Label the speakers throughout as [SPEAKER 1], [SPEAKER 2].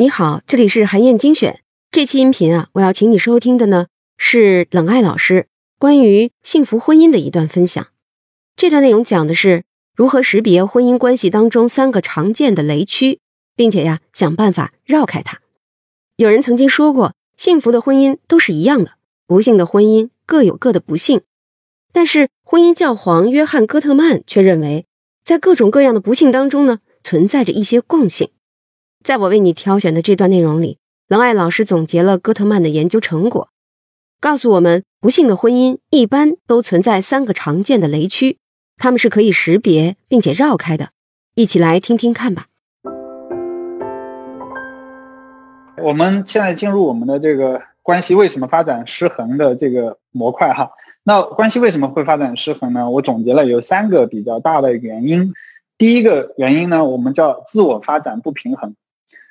[SPEAKER 1] 你好，这里是韩燕精选。这期音频啊，我要请你收听的呢是冷爱老师关于幸福婚姻的一段分享。这段内容讲的是如何识别婚姻关系当中三个常见的雷区，并且呀想办法绕开它。有人曾经说过，幸福的婚姻都是一样的，不幸的婚姻各有各的不幸。但是婚姻教皇约翰·戈特曼却认为，在各种各样的不幸当中呢，存在着一些共性。在我为你挑选的这段内容里，冷爱老师总结了戈特曼的研究成果，告诉我们，不幸的婚姻一般都存在三个常见的雷区，他们是可以识别并且绕开的。一起来听听看吧。
[SPEAKER 2] 我们现在进入我们的这个关系为什么发展失衡的这个模块哈。那关系为什么会发展失衡呢？我总结了有三个比较大的原因。第一个原因呢，我们叫自我发展不平衡。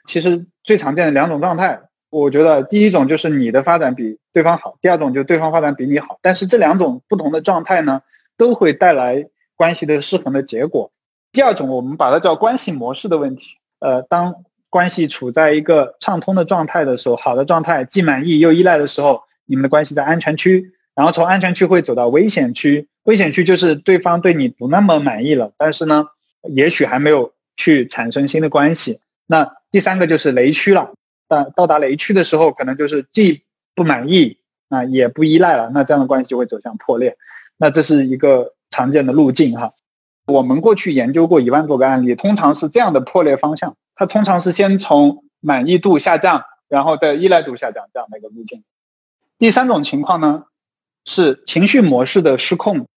[SPEAKER 2] 其实最常见的两种状态，我觉得第一种就是你的发展比对方好，第二种就对方发展比你好。但是这两种不同的状态呢，都会带来关系的失衡的结果。第二种我们把它叫关系模式的问题。呃，当关系处在一个畅通的状态的时候，好的状态，既满意又依赖的时候，你们的关系在安全区。然后从安全区会走到危险区，危险区就是对方对你不那么满意了，但是呢，也许还没有去产生新的关系。那第三个就是雷区了，但到达雷区的时候，可能就是既不满意啊，也不依赖了，那这样的关系就会走向破裂。那这是一个常见的路径哈。我们过去研究过一万多个案例，通常是这样的破裂方向，它通常是先从满意度下降，然后再依赖度下降这样的一个路径。第三种情况呢，是情绪模式的失控。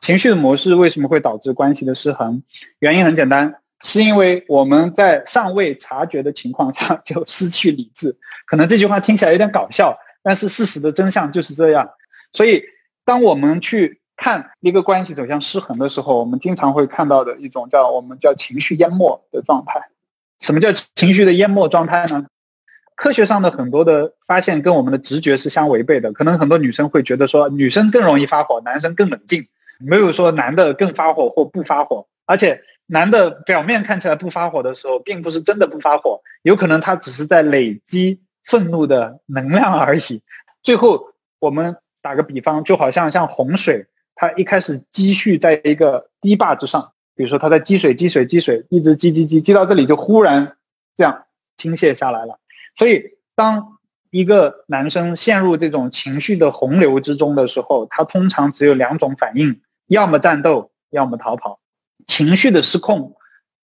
[SPEAKER 2] 情绪的模式为什么会导致关系的失衡？原因很简单。是因为我们在尚未察觉的情况下 就失去理智，可能这句话听起来有点搞笑，但是事实的真相就是这样。所以，当我们去看一个关系走向失衡的时候，我们经常会看到的一种叫我们叫情绪淹没的状态。什么叫情绪的淹没状态呢？科学上的很多的发现跟我们的直觉是相违背的。可能很多女生会觉得说，女生更容易发火，男生更冷静，没有说男的更发火或不发火，而且。男的表面看起来不发火的时候，并不是真的不发火，有可能他只是在累积愤怒的能量而已。最后，我们打个比方，就好像像洪水，它一开始积蓄在一个堤坝之上，比如说它在积水、积水、积水，一直积积积，积到这里就忽然这样倾泻下来了。所以，当一个男生陷入这种情绪的洪流之中的时候，他通常只有两种反应：要么战斗，要么逃跑。情绪的失控，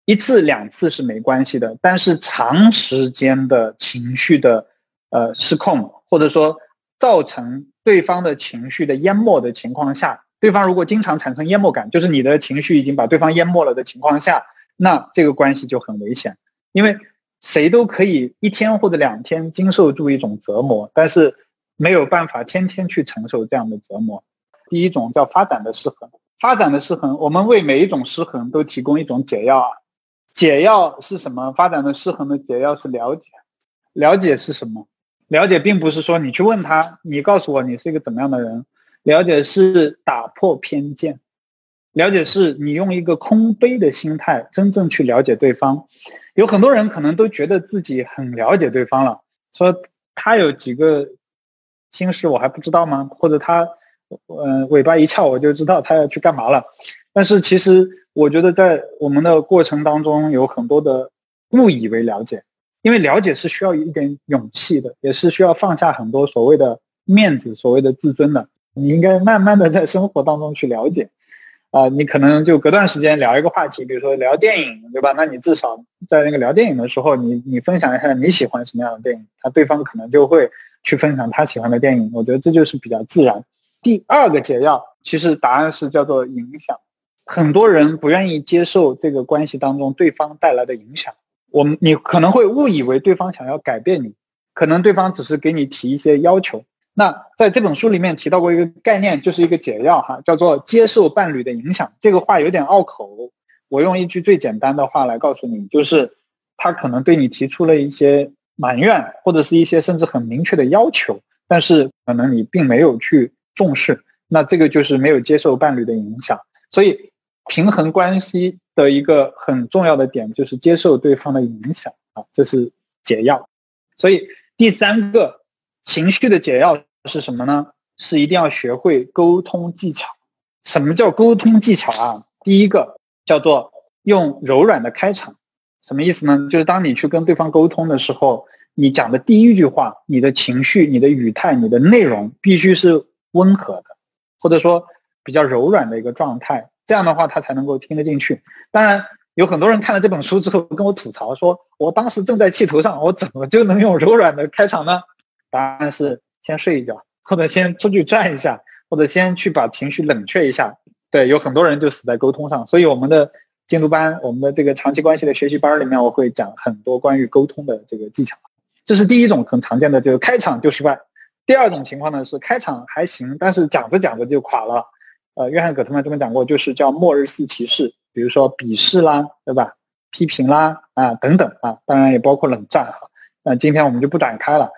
[SPEAKER 2] 一次两次是没关系的，但是长时间的情绪的呃失控，或者说造成对方的情绪的淹没的情况下，对方如果经常产生淹没感，就是你的情绪已经把对方淹没了的情况下，那这个关系就很危险。因为谁都可以一天或者两天经受住一种折磨，但是没有办法天天去承受这样的折磨。第一种叫发展的失衡。发展的失衡，我们为每一种失衡都提供一种解药啊。解药是什么？发展的失衡的解药是了解。了解是什么？了解并不是说你去问他，你告诉我你是一个怎么样的人。了解是打破偏见。了解是你用一个空杯的心态，真正去了解对方。有很多人可能都觉得自己很了解对方了，说他有几个心事我还不知道吗？或者他。嗯，尾巴一翘，我就知道他要去干嘛了。但是其实，我觉得在我们的过程当中，有很多的误以为了解，因为了解是需要一点勇气的，也是需要放下很多所谓的面子、所谓的自尊的。你应该慢慢的在生活当中去了解。啊，你可能就隔段时间聊一个话题，比如说聊电影，对吧？那你至少在那个聊电影的时候，你你分享一下你喜欢什么样的电影，他对方可能就会去分享他喜欢的电影。我觉得这就是比较自然。第二个解药，其实答案是叫做影响。很多人不愿意接受这个关系当中对方带来的影响。我们你可能会误以为对方想要改变你，可能对方只是给你提一些要求。那在这本书里面提到过一个概念，就是一个解药哈，叫做接受伴侣的影响。这个话有点拗口，我用一句最简单的话来告诉你，就是他可能对你提出了一些埋怨，或者是一些甚至很明确的要求，但是可能你并没有去。重视，那这个就是没有接受伴侣的影响，所以平衡关系的一个很重要的点就是接受对方的影响啊，这是解药。所以第三个情绪的解药是什么呢？是一定要学会沟通技巧。什么叫沟通技巧啊？第一个叫做用柔软的开场。什么意思呢？就是当你去跟对方沟通的时候，你讲的第一句话，你的情绪、你的语态、你的内容必须是温和的，或者说比较柔软的一个状态。这样的话，他才能够听得进去。当然，有很多人看了这本书之后跟我吐槽说：“我当时正在气头上，我怎么就能用柔软的开场呢？”答案是：先睡一觉，或者先出去转一下，或者先去把情绪冷却一下。对，有很多人就死在沟通上。所以我们的。进度班，我们的这个长期关系的学习班里面，我会讲很多关于沟通的这个技巧。这是第一种很常见的，就是开场就失败。第二种情况呢是开场还行，但是讲着讲着就垮了。呃，约翰·葛特曼这边讲过，就是叫末日四骑士，比如说鄙视啦，对吧？批评啦，啊等等啊，当然也包括冷战哈。那今天我们就不展开了。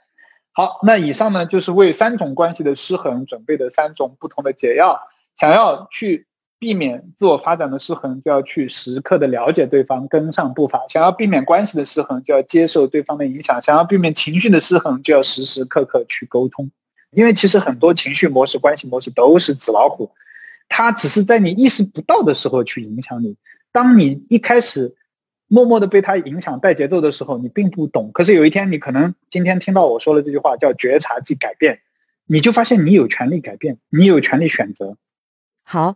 [SPEAKER 2] 好，那以上呢就是为三种关系的失衡准备的三种不同的解药，想要去。避免自我发展的失衡，就要去时刻的了解对方，跟上步伐；想要避免关系的失衡，就要接受对方的影响；想要避免情绪的失衡，就要时时刻刻去沟通。因为其实很多情绪模式、关系模式都是纸老虎，它只是在你意识不到的时候去影响你。当你一开始默默的被它影响带节奏的时候，你并不懂。可是有一天，你可能今天听到我说了这句话，叫觉察即改变，你就发现你有权利改变，你有权利选择。
[SPEAKER 1] 好。